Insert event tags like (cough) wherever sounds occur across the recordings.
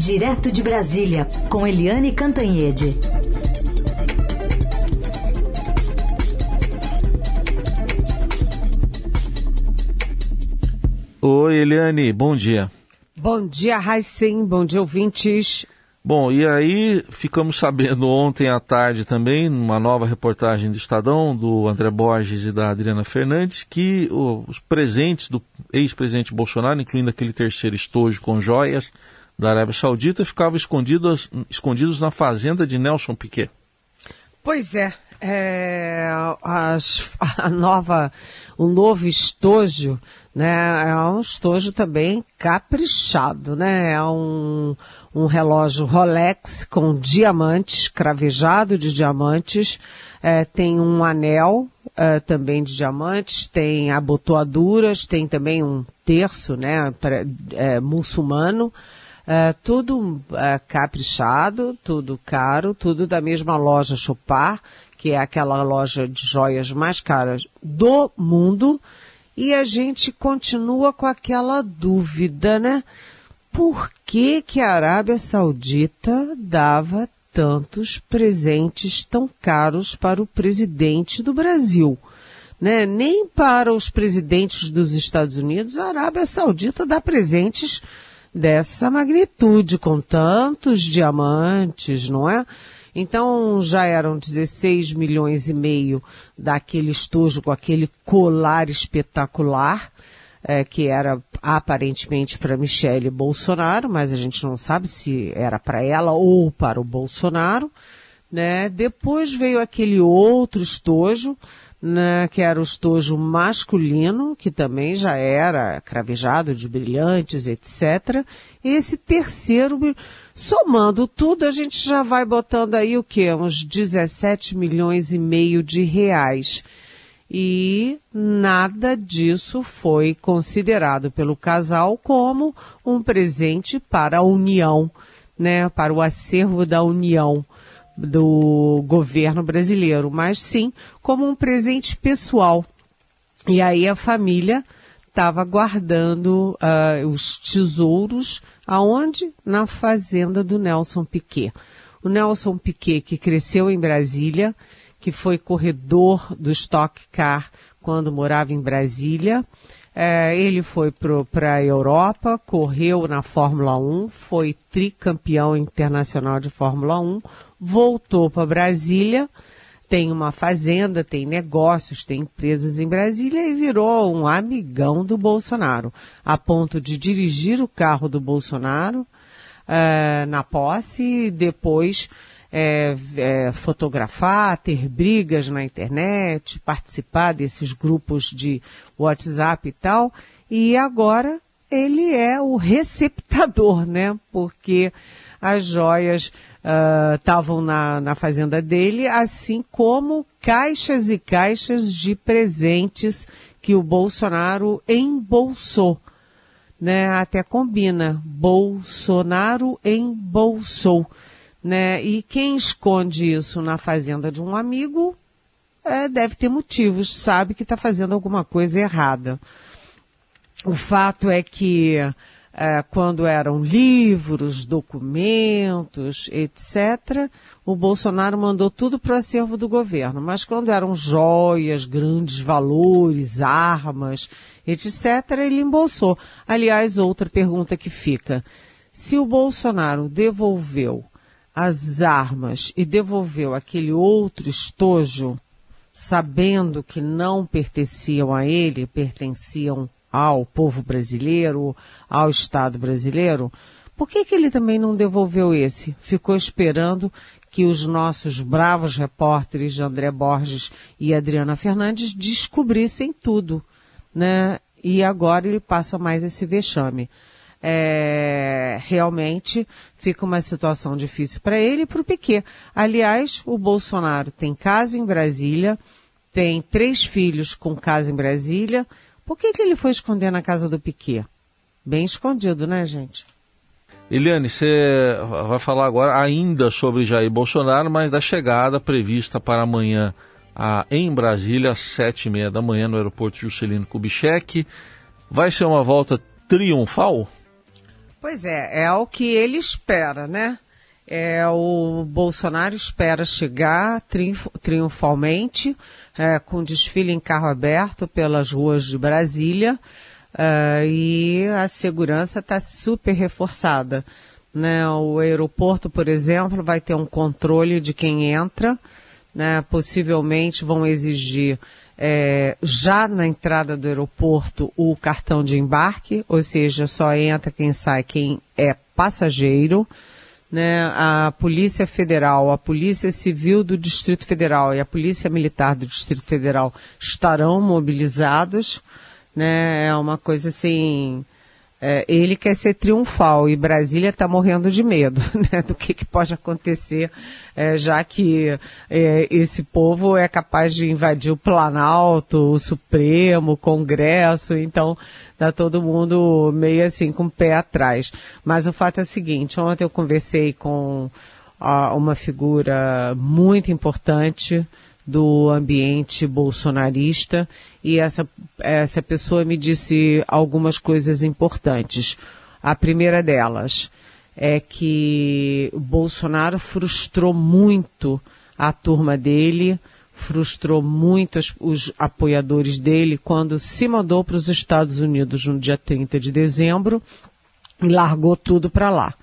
Direto de Brasília, com Eliane Cantanhede. Oi, Eliane, bom dia. Bom dia, Raicem, bom dia, ouvintes. Bom, e aí ficamos sabendo ontem à tarde também, numa nova reportagem do Estadão, do André Borges e da Adriana Fernandes, que os presentes do ex-presidente Bolsonaro, incluindo aquele terceiro estojo com joias da Arábia Saudita, ficavam escondidos, escondidos na fazenda de Nelson Piquet. Pois é, é as, a nova, o novo estojo, né, é um estojo também caprichado, né, é um, um relógio Rolex com diamantes, cravejado de diamantes, é, tem um anel é, também de diamantes, tem abotoaduras, tem também um terço, né, pra, é, muçulmano, é, tudo é, caprichado, tudo caro, tudo da mesma loja Chopar, que é aquela loja de joias mais caras do mundo, e a gente continua com aquela dúvida, né? Por que que a Arábia Saudita dava tantos presentes tão caros para o presidente do Brasil? Né? Nem para os presidentes dos Estados Unidos a Arábia Saudita dá presentes dessa magnitude, com tantos diamantes, não é? Então já eram 16 milhões e meio daquele estojo com aquele colar espetacular, é, que era aparentemente para Michele Bolsonaro, mas a gente não sabe se era para ela ou para o Bolsonaro. Né? Depois veio aquele outro estojo, né, que era o estojo masculino, que também já era cravejado de brilhantes, etc. Esse terceiro, somando tudo, a gente já vai botando aí o quê? Uns 17 milhões e meio de reais. E nada disso foi considerado pelo casal como um presente para a União, né, para o acervo da União do governo brasileiro, mas sim como um presente pessoal. E aí a família estava guardando uh, os tesouros aonde? Na fazenda do Nelson Piquet. O Nelson Piquet, que cresceu em Brasília, que foi corredor do Stock Car quando morava em Brasília, é, ele foi para a Europa, correu na Fórmula 1, foi tricampeão internacional de Fórmula 1, voltou para Brasília, tem uma fazenda, tem negócios, tem empresas em Brasília e virou um amigão do Bolsonaro, a ponto de dirigir o carro do Bolsonaro é, na posse e depois é, é, fotografar, ter brigas na internet, participar desses grupos de WhatsApp e tal. E agora ele é o receptador, (laughs) né? Porque as joias estavam uh, na, na fazenda dele, assim como caixas e caixas de presentes que o Bolsonaro embolsou. Né? Até combina. Bolsonaro embolsou né? E quem esconde isso na fazenda de um amigo é, deve ter motivos, sabe que está fazendo alguma coisa errada. O fato é que é, quando eram livros, documentos, etc., o Bolsonaro mandou tudo para o acervo do governo. Mas quando eram joias, grandes valores, armas, etc., ele embolsou. Aliás, outra pergunta que fica: se o Bolsonaro devolveu as armas e devolveu aquele outro estojo, sabendo que não pertenciam a ele, pertenciam ao povo brasileiro, ao Estado brasileiro, por que, que ele também não devolveu esse? Ficou esperando que os nossos bravos repórteres André Borges e Adriana Fernandes descobrissem tudo, né? E agora ele passa mais esse vexame é, realmente fica uma situação difícil para ele e para o Piquet. Aliás, o Bolsonaro tem casa em Brasília, tem três filhos com casa em Brasília. Por que, que ele foi esconder na casa do Piquet? Bem escondido, né, gente? Eliane, você vai falar agora ainda sobre Jair Bolsonaro, mas da chegada prevista para amanhã a, em Brasília, às sete e meia da manhã, no aeroporto Juscelino Kubitschek. Vai ser uma volta triunfal? Pois é, é o que ele espera, né? É, o Bolsonaro espera chegar triunfalmente, é, com desfile em carro aberto pelas ruas de Brasília, é, e a segurança está super reforçada. Né? O aeroporto, por exemplo, vai ter um controle de quem entra, né? possivelmente vão exigir é, já na entrada do aeroporto o cartão de embarque, ou seja, só entra quem sai quem é passageiro né, a Polícia Federal, a Polícia Civil do Distrito Federal e a Polícia Militar do Distrito Federal estarão mobilizados, né, é uma coisa assim, é, ele quer ser triunfal e Brasília está morrendo de medo (laughs) né, do que, que pode acontecer, é, já que é, esse povo é capaz de invadir o Planalto, o Supremo, o Congresso, então está todo mundo meio assim com o pé atrás. Mas o fato é o seguinte, ontem eu conversei com uma figura muito importante do ambiente bolsonarista e essa, essa pessoa me disse algumas coisas importantes. A primeira delas é que Bolsonaro frustrou muito a turma dele, frustrou muito os, os apoiadores dele quando se mandou para os Estados Unidos no dia 30 de dezembro e largou tudo para lá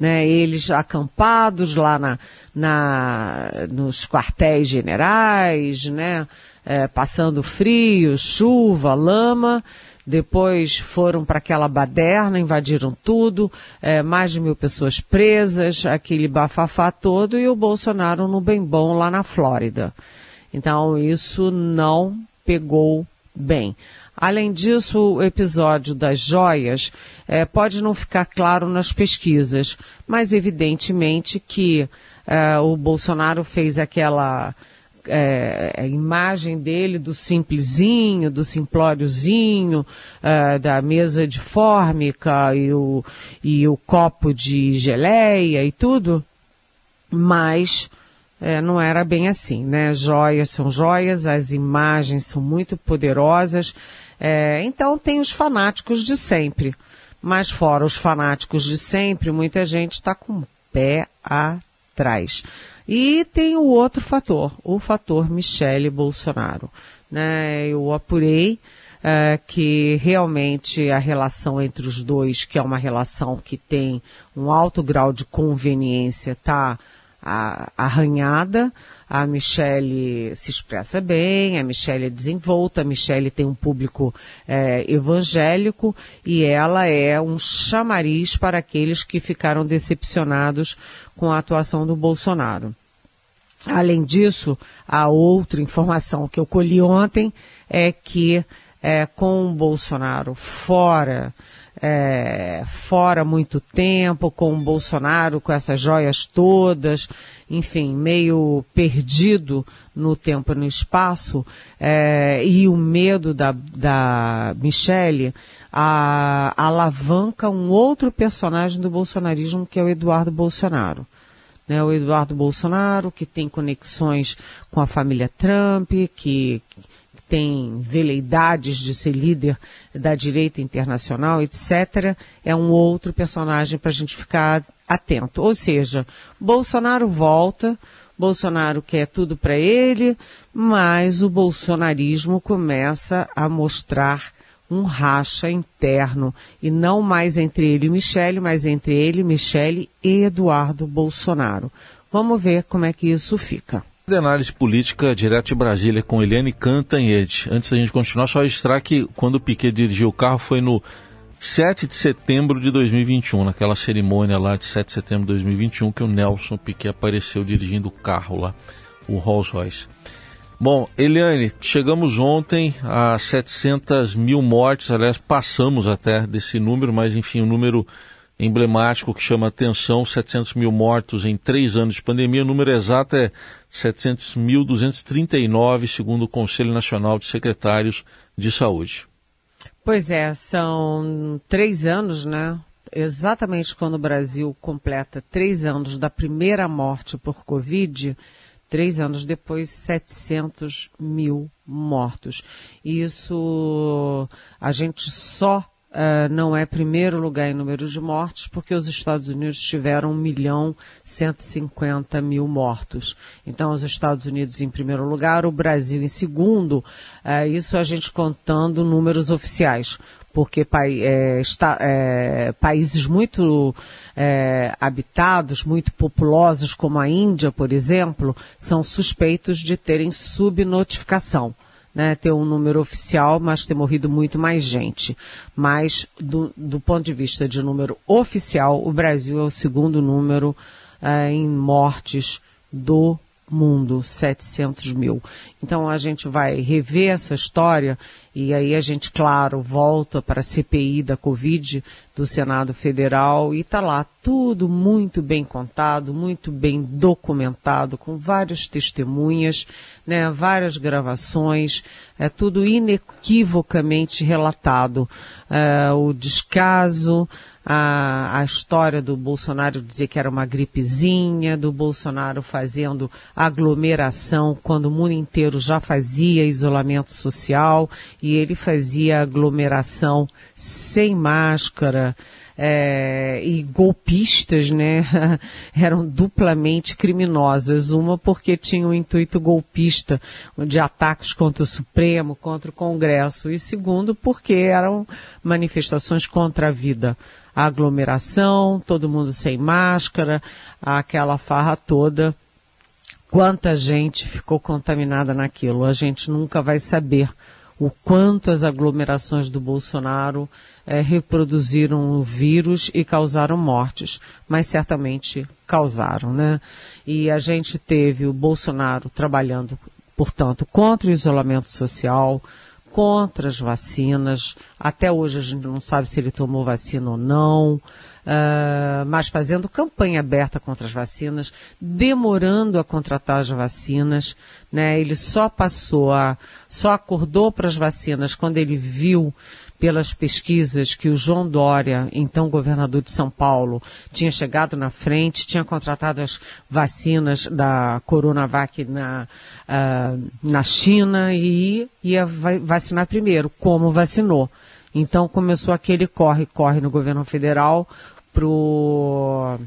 né, eles acampados lá na, na, nos quartéis generais, né, é, passando frio, chuva, lama, depois foram para aquela baderna, invadiram tudo, é, mais de mil pessoas presas, aquele bafafá todo e o Bolsonaro no bem bom lá na Flórida. Então isso não pegou bem. Além disso, o episódio das joias é, pode não ficar claro nas pesquisas, mas evidentemente que é, o Bolsonaro fez aquela é, imagem dele do simplesinho, do simplóriozinho, é, da mesa de fórmica e o, e o copo de geleia e tudo, mas é, não era bem assim, né? Joias são joias, as imagens são muito poderosas é, então tem os fanáticos de sempre. Mas fora os fanáticos de sempre, muita gente está com o pé atrás. E tem o outro fator, o fator Michele Bolsonaro. Né? Eu apurei é, que realmente a relação entre os dois, que é uma relação que tem um alto grau de conveniência, está arranhada. A Michelle se expressa bem, a Michelle é desenvolta, a Michelle tem um público é, evangélico e ela é um chamariz para aqueles que ficaram decepcionados com a atuação do Bolsonaro. Além disso, a outra informação que eu colhi ontem é que é, com o Bolsonaro fora é, fora muito tempo, com o Bolsonaro com essas joias todas, enfim, meio perdido no tempo e no espaço, é, e o medo da, da Michele a, alavanca um outro personagem do bolsonarismo, que é o Eduardo Bolsonaro. Né, o Eduardo Bolsonaro, que tem conexões com a família Trump, que tem veleidades de ser líder da direita internacional, etc., é um outro personagem para a gente ficar atento. Ou seja, Bolsonaro volta, Bolsonaro quer tudo para ele, mas o bolsonarismo começa a mostrar um racha interno, e não mais entre ele e Michele, mas entre ele, Michele e Eduardo Bolsonaro. Vamos ver como é que isso fica de análise política direto de Brasília com Eliane Cantanhede. Antes da gente continuar, só registrar que quando o Piquet dirigiu o carro foi no 7 de setembro de 2021, naquela cerimônia lá de 7 de setembro de 2021, que o Nelson Piquet apareceu dirigindo o carro lá, o Rolls Royce. Bom, Eliane, chegamos ontem a 700 mil mortes, aliás, passamos até desse número, mas enfim, um número emblemático que chama atenção, 700 mil mortos em três anos de pandemia, o número exato é 700.239, segundo o Conselho Nacional de Secretários de Saúde. Pois é, são três anos, né? Exatamente quando o Brasil completa três anos da primeira morte por Covid, três anos depois, 700 mil mortos. Isso a gente só uh, não é primeiro lugar em número de mortes, porque os Estados Unidos tiveram 1 milhão 150 mil mortos. Então, os Estados Unidos em primeiro lugar, o Brasil em segundo, uh, isso a gente contando números oficiais porque é, está, é, países muito é, habitados, muito populosos, como a Índia, por exemplo, são suspeitos de terem subnotificação né, ter um número oficial, mas ter morrido muito mais gente. Mas, do, do ponto de vista de número oficial, o Brasil é o segundo número é, em mortes do mundo, 700 mil. Então a gente vai rever essa história e aí a gente, claro, volta para a CPI da Covid do Senado Federal e está lá tudo muito bem contado, muito bem documentado, com várias testemunhas, né, várias gravações, é tudo inequivocamente relatado. É, o descaso, a, a história do Bolsonaro dizer que era uma gripezinha, do Bolsonaro fazendo aglomeração quando o mundo inteiro já fazia isolamento social e ele fazia aglomeração sem máscara. É, e golpistas, né, (laughs) eram duplamente criminosas. Uma porque tinha um intuito golpista de ataques contra o Supremo, contra o Congresso, e segundo porque eram manifestações contra a vida a aglomeração, todo mundo sem máscara, aquela farra toda. Quanta gente ficou contaminada naquilo, a gente nunca vai saber o quanto as aglomerações do Bolsonaro é, reproduziram o vírus e causaram mortes, mas certamente causaram, né? E a gente teve o Bolsonaro trabalhando, portanto, contra o isolamento social, contra as vacinas. Até hoje a gente não sabe se ele tomou vacina ou não, uh, mas fazendo campanha aberta contra as vacinas, demorando a contratar as vacinas. Né? Ele só passou a, só acordou para as vacinas quando ele viu pelas pesquisas que o João Dória, então governador de São Paulo, tinha chegado na frente, tinha contratado as vacinas da Coronavac na, uh, na China e ia vacinar primeiro, como vacinou. Então começou aquele corre-corre no governo federal pro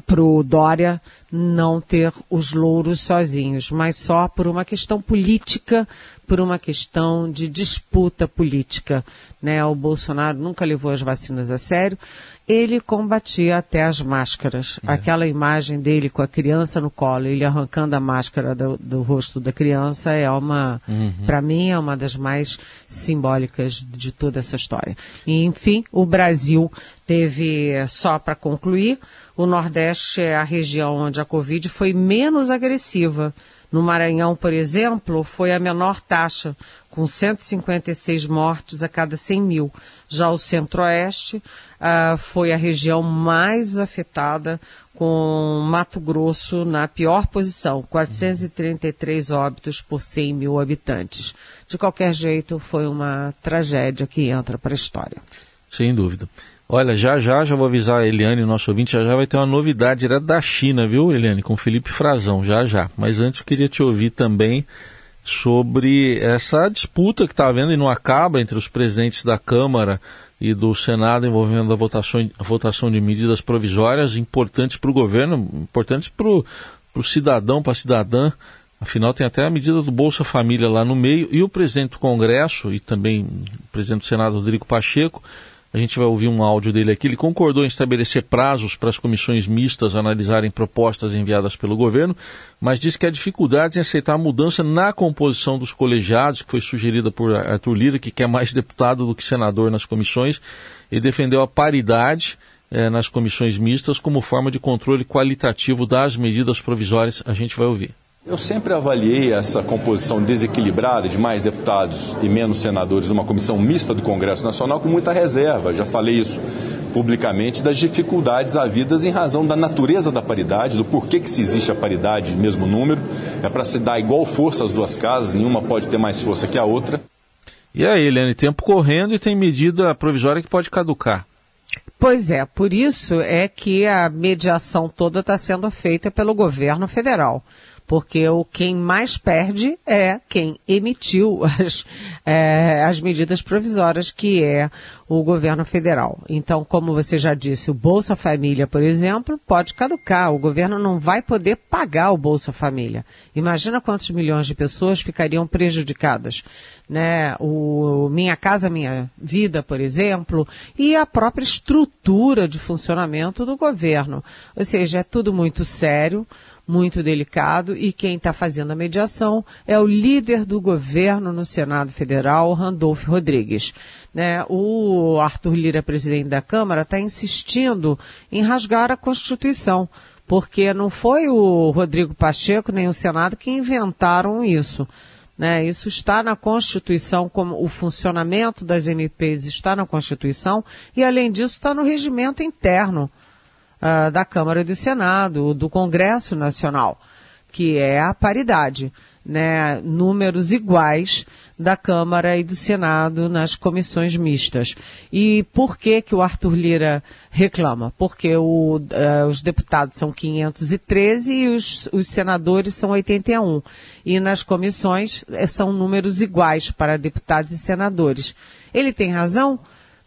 pro Dória não ter os louros sozinhos, mas só por uma questão política, por uma questão de disputa política. Né? O Bolsonaro nunca levou as vacinas a sério. Ele combatia até as máscaras. É. Aquela imagem dele com a criança no colo, ele arrancando a máscara do, do rosto da criança, é uma, uhum. para mim, é uma das mais simbólicas de toda essa história. E, enfim, o Brasil teve, só para concluir, o Nordeste é a região onde a Covid foi menos agressiva. No Maranhão, por exemplo, foi a menor taxa, com 156 mortes a cada 100 mil. Já o Centro-Oeste uh, foi a região mais afetada, com Mato Grosso na pior posição, 433 óbitos por 100 mil habitantes. De qualquer jeito, foi uma tragédia que entra para a história. Sem dúvida. Olha, já já, já vou avisar a Eliane, nosso ouvinte, já já vai ter uma novidade direto da China, viu, Eliane, com Felipe Frazão, já já. Mas antes eu queria te ouvir também sobre essa disputa que está havendo e não acaba entre os presidentes da Câmara e do Senado envolvendo a votação, a votação de medidas provisórias importantes para o governo, importantes para o cidadão, para a cidadã. Afinal, tem até a medida do Bolsa Família lá no meio. E o presidente do Congresso e também o presidente do Senado, Rodrigo Pacheco, a gente vai ouvir um áudio dele aqui. Ele concordou em estabelecer prazos para as comissões mistas analisarem propostas enviadas pelo governo, mas disse que há dificuldades em aceitar a mudança na composição dos colegiados, que foi sugerida por Arthur Lira, que quer mais deputado do que senador nas comissões, e defendeu a paridade eh, nas comissões mistas como forma de controle qualitativo das medidas provisórias. A gente vai ouvir. Eu sempre avaliei essa composição desequilibrada de mais deputados e menos senadores numa comissão mista do Congresso Nacional com muita reserva. Já falei isso publicamente das dificuldades havidas em razão da natureza da paridade, do porquê que se existe a paridade de mesmo número. É para se dar igual força às duas casas, nenhuma pode ter mais força que a outra. E aí, Helene, tempo correndo e tem medida provisória que pode caducar. Pois é, por isso é que a mediação toda está sendo feita pelo governo federal porque o quem mais perde é quem emitiu (laughs) as, é, as medidas provisórias, que é o governo federal. Então, como você já disse, o Bolsa Família, por exemplo, pode caducar. O governo não vai poder pagar o Bolsa Família. Imagina quantos milhões de pessoas ficariam prejudicadas. Né? O Minha Casa Minha Vida, por exemplo, e a própria estrutura de funcionamento do governo. Ou seja, é tudo muito sério muito delicado e quem está fazendo a mediação é o líder do governo no Senado Federal, Randolph Rodrigues. Né? O Arthur Lira, presidente da Câmara, está insistindo em rasgar a Constituição, porque não foi o Rodrigo Pacheco nem o Senado que inventaram isso. Né? Isso está na Constituição, como o funcionamento das MPs está na Constituição, e além disso está no regimento interno uh, da Câmara e do Senado, do Congresso Nacional, que é a paridade, né? Números iguais da Câmara e do Senado nas comissões mistas. E por que que o Arthur Lira reclama? Porque o, uh, os deputados são 513 e os, os senadores são 81. E nas comissões eh, são números iguais para deputados e senadores. Ele tem razão?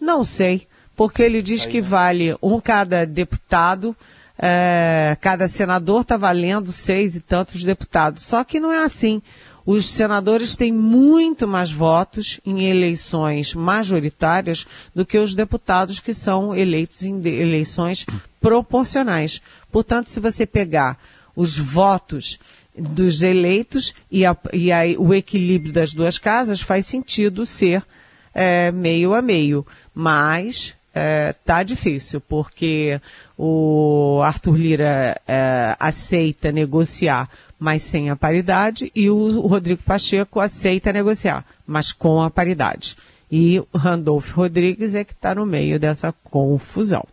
Não sei porque ele diz Aí, que né? vale um cada deputado, é, cada senador está valendo seis e tantos deputados. Só que não é assim. Os senadores têm muito mais votos em eleições majoritárias do que os deputados que são eleitos em eleições proporcionais. Portanto, se você pegar os votos dos eleitos e, a, e a, o equilíbrio das duas casas, faz sentido ser é, meio a meio. Mas é, tá difícil, porque o Arthur Lira é, aceita negociar, mas sem a paridade, e o Rodrigo Pacheco aceita negociar, mas com a paridade. E o Randolfo Rodrigues é que está no meio dessa confusão.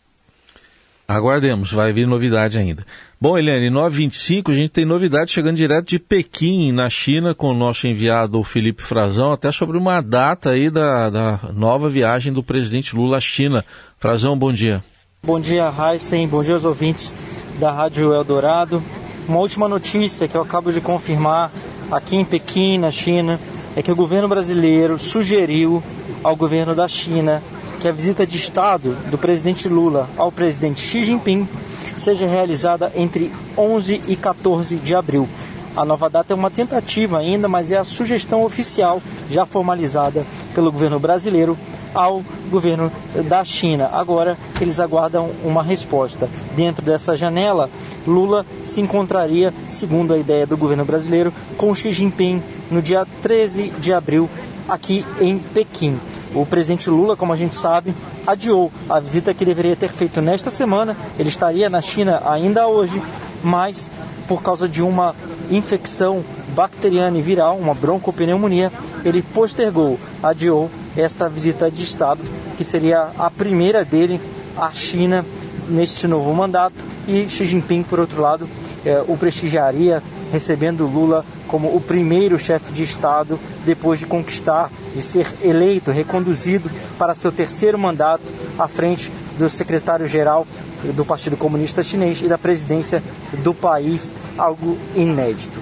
Aguardemos, vai vir novidade ainda. Bom, Eliane, 9h25, a gente tem novidade chegando direto de Pequim, na China, com o nosso enviado Felipe Frazão, até sobre uma data aí da, da nova viagem do presidente Lula à China. Frazão, bom dia. Bom dia, Heisen, bom dia aos ouvintes da Rádio Eldorado. Uma última notícia que eu acabo de confirmar aqui em Pequim, na China, é que o governo brasileiro sugeriu ao governo da China que a visita de Estado do presidente Lula ao presidente Xi Jinping seja realizada entre 11 e 14 de abril. A nova data é uma tentativa ainda, mas é a sugestão oficial já formalizada pelo governo brasileiro ao governo da China. Agora eles aguardam uma resposta. Dentro dessa janela, Lula se encontraria, segundo a ideia do governo brasileiro, com Xi Jinping no dia 13 de abril aqui em Pequim. O presidente Lula, como a gente sabe, adiou a visita que deveria ter feito nesta semana. Ele estaria na China ainda hoje, mas por causa de uma infecção bacteriana e viral, uma broncopneumonia, ele postergou, adiou esta visita de Estado, que seria a primeira dele à China neste novo mandato. E Xi Jinping, por outro lado, eh, o prestigiaria recebendo Lula como o primeiro chefe de Estado depois de conquistar, de ser eleito, reconduzido para seu terceiro mandato à frente do secretário-geral do Partido Comunista Chinês e da presidência do país, algo inédito.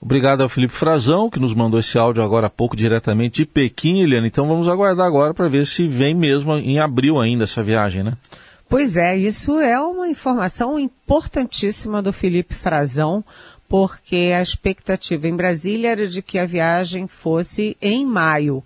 Obrigado ao Felipe Frazão, que nos mandou esse áudio agora há pouco diretamente de Pequim, Eliane. Então vamos aguardar agora para ver se vem mesmo em abril ainda essa viagem, né? Pois é, isso é uma informação importantíssima do Felipe Frazão, porque a expectativa em Brasília era de que a viagem fosse em maio,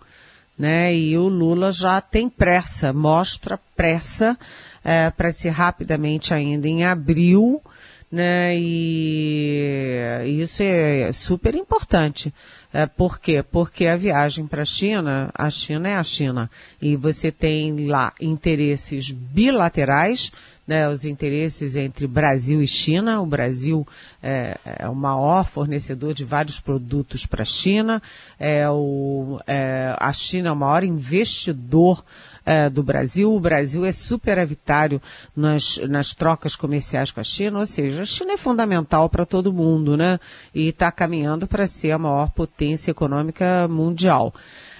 né? E o Lula já tem pressa, mostra pressa é, para ser rapidamente ainda em abril, né? E isso é super importante. É, por quê? Porque a viagem para a China, a China é a China. E você tem lá interesses bilaterais, né, os interesses entre Brasil e China. O Brasil é, é o maior fornecedor de vários produtos para a China. É o, é, a China é o maior investidor é, do Brasil. O Brasil é superavitário nas, nas trocas comerciais com a China, ou seja, a China é fundamental para todo mundo, né? E está caminhando para ser a maior potência econômica mundial.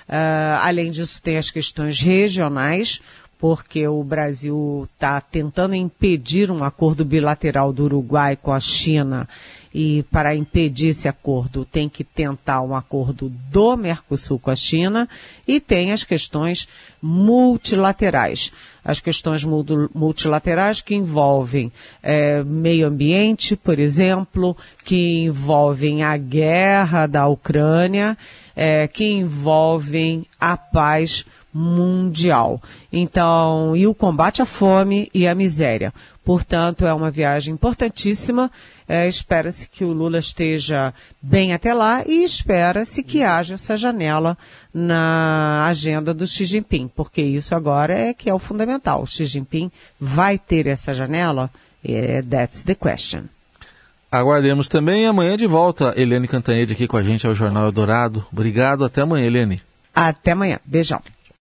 Uh, além disso, tem as questões regionais, porque o Brasil está tentando impedir um acordo bilateral do Uruguai com a China e para impedir esse acordo tem que tentar um acordo do Mercosul com a China e tem as questões multilaterais. As questões multilaterais que envolvem é, meio ambiente, por exemplo, que envolvem a guerra da Ucrânia, é, que envolvem a paz mundial. Então, e o combate à fome e à miséria. Portanto, é uma viagem importantíssima. É, espera-se que o Lula esteja bem até lá e espera-se que haja essa janela na agenda do Xi Jinping, porque isso agora é que é o fundamental. O Xi Jinping vai ter essa janela? É, that's the question. Aguardemos também amanhã de volta. Eliane Cantanhede aqui com a gente ao Jornal Eldorado. Obrigado, até amanhã, Eliane. Até amanhã. Beijão.